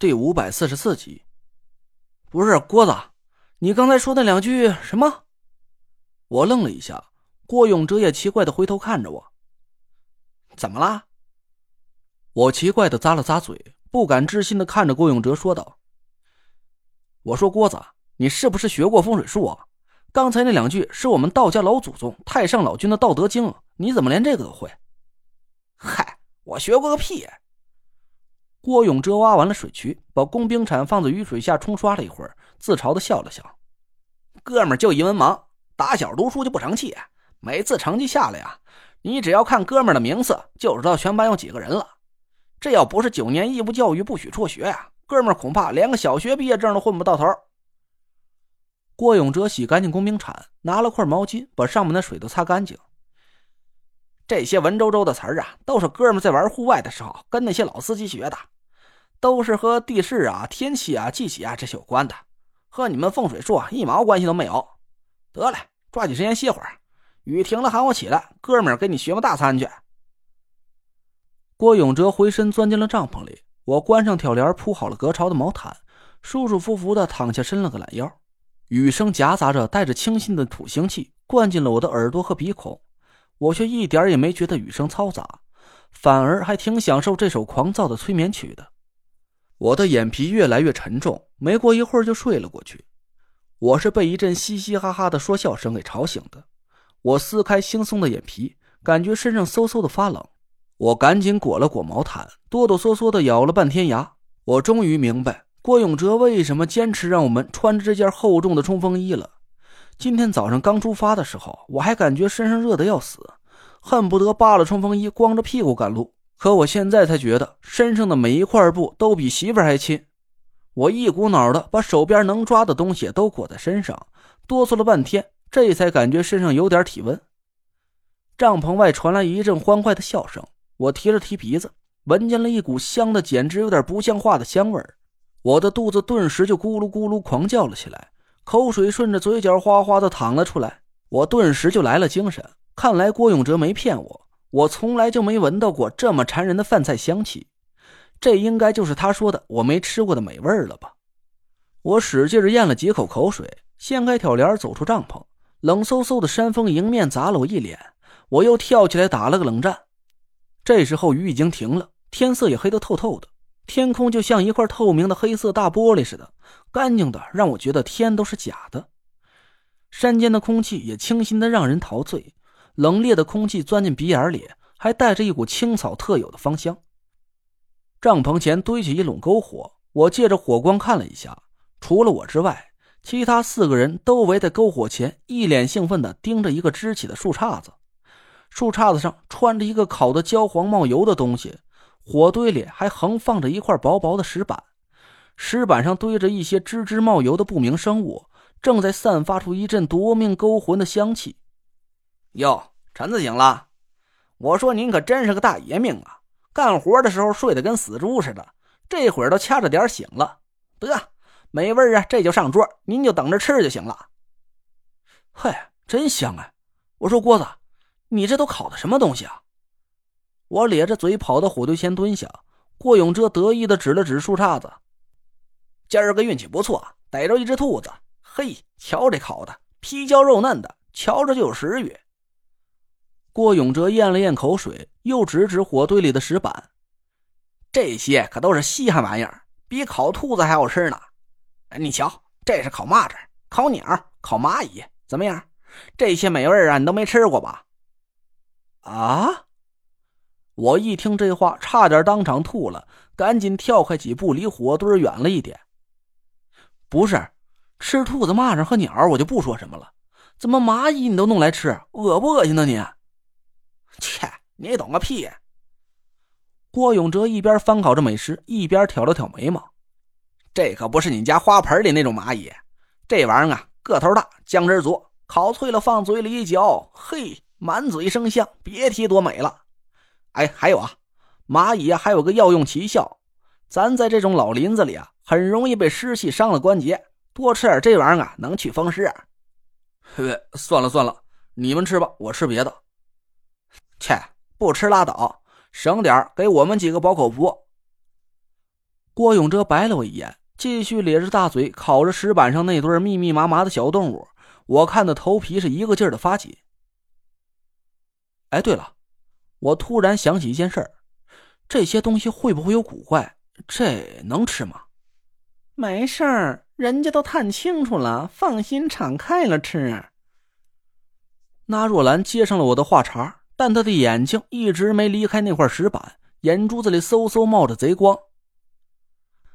第五百四十四集。不是郭子，你刚才说那两句什么？我愣了一下，郭永哲也奇怪的回头看着我。怎么啦？我奇怪的咂了咂嘴，不敢置信的看着郭永哲说道：“我说郭子，你是不是学过风水术啊？刚才那两句是我们道家老祖宗太上老君的《道德经》，你怎么连这个都会？”嗨，我学过个屁！郭永哲挖完了水渠，把工兵铲放在雨水下冲刷了一会儿，自嘲的笑了笑：“哥们儿就一文盲，打小读书就不成器，每次成绩下来呀，你只要看哥们的名次，就知道全班有几个人了。这要不是九年义务教育不许辍学呀，哥们儿恐怕连个小学毕业证都混不到头。”郭永哲洗干净工兵铲，拿了块毛巾把上面的水都擦干净。这些文绉绉的词儿啊，都是哥们在玩户外的时候跟那些老司机学的，都是和地势啊、天气啊、季节啊这些有关的，和你们风水术啊一毛关系都没有。得了，抓紧时间歇会儿，雨停了喊我起来，哥们儿给你学个大餐去。郭永哲回身钻进了帐篷里，我关上挑帘，铺好了隔潮的毛毯，舒舒服服的躺下，伸了个懒腰。雨声夹杂着带着清新的土腥气，灌进了我的耳朵和鼻孔。我却一点也没觉得雨声嘈杂，反而还挺享受这首狂躁的催眠曲的。我的眼皮越来越沉重，没过一会儿就睡了过去。我是被一阵嘻嘻哈哈的说笑声给吵醒的。我撕开惺忪的眼皮，感觉身上嗖嗖的发冷。我赶紧裹了裹毛毯，哆哆嗦嗦的咬了半天牙。我终于明白郭永哲为什么坚持让我们穿着这件厚重的冲锋衣了。今天早上刚出发的时候，我还感觉身上热的要死，恨不得扒了冲锋衣，光着屁股赶路。可我现在才觉得身上的每一块布都比媳妇还亲。我一股脑的把手边能抓的东西都裹在身上，哆嗦了半天，这才感觉身上有点体温。帐篷外传来一阵欢快的笑声，我提了提鼻子，闻见了一股香的简直有点不像话的香味儿，我的肚子顿时就咕噜咕噜狂叫了起来。口水顺着嘴角哗哗的淌了出来，我顿时就来了精神。看来郭永哲没骗我，我从来就没闻到过这么馋人的饭菜香气，这应该就是他说的我没吃过的美味了吧？我使劲咽了几口口水，掀开挑帘走出帐篷。冷飕飕的山风迎面砸了我一脸，我又跳起来打了个冷战。这时候雨已经停了，天色也黑得透透的。天空就像一块透明的黑色大玻璃似的，干净的让我觉得天都是假的。山间的空气也清新的让人陶醉，冷冽的空气钻进鼻眼里，还带着一股青草特有的芳香。帐篷前堆起一垄篝火，我借着火光看了一下，除了我之外，其他四个人都围在篝火前，一脸兴奋的盯着一个支起的树杈子，树杈子上穿着一个烤的焦黄冒油的东西。火堆里还横放着一块薄薄的石板，石板上堆着一些吱吱冒油的不明生物，正在散发出一阵夺命勾魂的香气。哟，陈子醒了！我说您可真是个大爷命啊！干活的时候睡得跟死猪似的，这会儿都掐着点醒了。得，美味啊，这就上桌，您就等着吃就行了。嗨，真香啊！我说郭子，你这都烤的什么东西啊？我咧着嘴跑到火堆前蹲下，郭永哲得意的指了指树杈子：“今儿个运气不错，逮着一只兔子。嘿，瞧这烤的，皮焦肉嫩的，瞧着就有食欲。”郭永哲咽了咽口水，又指指火堆里的石板：“这些可都是稀罕玩意儿，比烤兔子还好吃呢。你瞧，这是烤蚂蚱、烤鸟、烤蚂蚁，怎么样？这些美味啊，你都没吃过吧？”啊！我一听这话，差点当场吐了，赶紧跳开几步，离火堆远了一点。不是，吃兔子、蚂蚱和鸟，我就不说什么了。怎么蚂蚁你都弄来吃？恶不恶心呢？你？切，你懂个屁！郭永哲一边翻烤着美食，一边挑了挑眉毛。这可不是你家花盆里那种蚂蚁，这玩意儿啊，个头大，酱汁足，烤脆了放嘴里一嚼，嘿，满嘴生香，别提多美了。哎，还有啊，蚂蚁啊，还有个药用奇效。咱在这种老林子里啊，很容易被湿气伤了关节，多吃点这玩意儿啊，能去风湿。嘿，算了算了，你们吃吧，我吃别的。切，不吃拉倒，省点给我们几个饱口福。郭永哲白了我一眼，继续咧着大嘴烤着石板上那堆密密麻麻的小动物。我看的头皮是一个劲儿的发紧。哎，对了，我突然想起一件事儿，这些东西会不会有古怪？这能吃吗？没事儿，人家都探清楚了，放心敞开了吃。那若兰接上了我的话茬，但他的眼睛一直没离开那块石板，眼珠子里嗖嗖冒着贼光。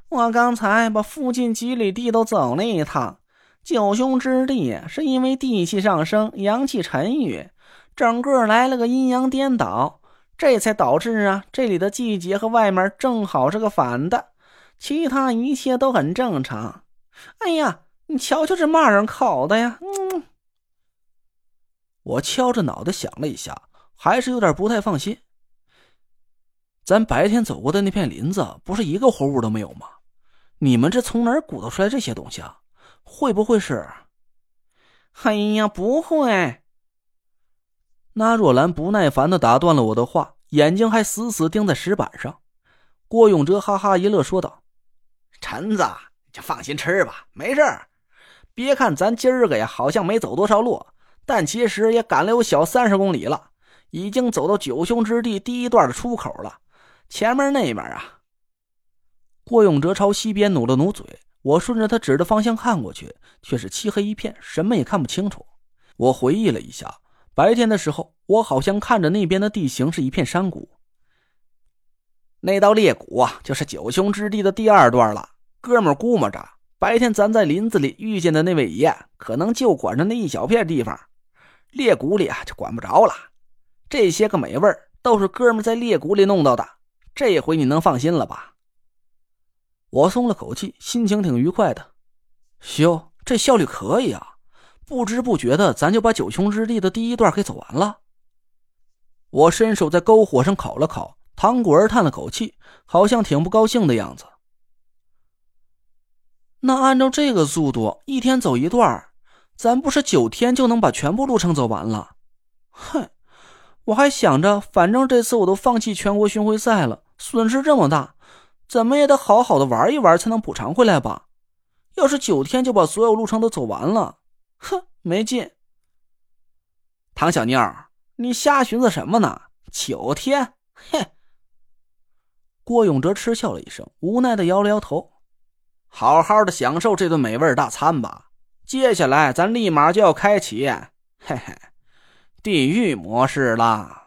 我刚才把附近几里地都走了一趟，九凶之地是因为地气上升，阳气沉郁，整个来了个阴阳颠倒，这才导致啊这里的季节和外面正好是个反的，其他一切都很正常。哎呀，你瞧瞧这骂人烤的呀！嗯。我敲着脑袋想了一下，还是有点不太放心。咱白天走过的那片林子，不是一个活物都没有吗？你们这从哪儿鼓捣出来这些东西啊？会不会是？哎呀，不会！那若兰不耐烦的打断了我的话，眼睛还死死盯在石板上。郭永哲哈哈一乐，说道：“陈子，就放心吃吧，没事别看咱今儿个呀，好像没走多少路。”但其实也赶了有小三十公里了，已经走到九兄之地第一段的出口了。前面那边啊，郭永哲朝西边努了努嘴。我顺着他指的方向看过去，却是漆黑一片，什么也看不清楚。我回忆了一下，白天的时候，我好像看着那边的地形是一片山谷。那道裂谷啊，就是九兄之地的第二段了。哥们估摸着，白天咱在林子里遇见的那位爷，可能就管着那一小片地方。裂谷里啊，就管不着了。这些个美味都是哥们在裂谷里弄到的。这回你能放心了吧？我松了口气，心情挺愉快的。哟，这效率可以啊！不知不觉的，咱就把九穷之地的第一段给走完了。我伸手在篝火上烤了烤，唐果儿叹了口气，好像挺不高兴的样子。那按照这个速度，一天走一段。咱不是九天就能把全部路程走完了？哼，我还想着，反正这次我都放弃全国巡回赛了，损失这么大，怎么也得好好的玩一玩才能补偿回来吧。要是九天就把所有路程都走完了，哼，没劲。唐小妞，你瞎寻思什么呢？九天，哼。郭永哲嗤笑了一声，无奈的摇了摇头。好好的享受这顿美味大餐吧。接下来，咱立马就要开启，嘿嘿，地狱模式啦。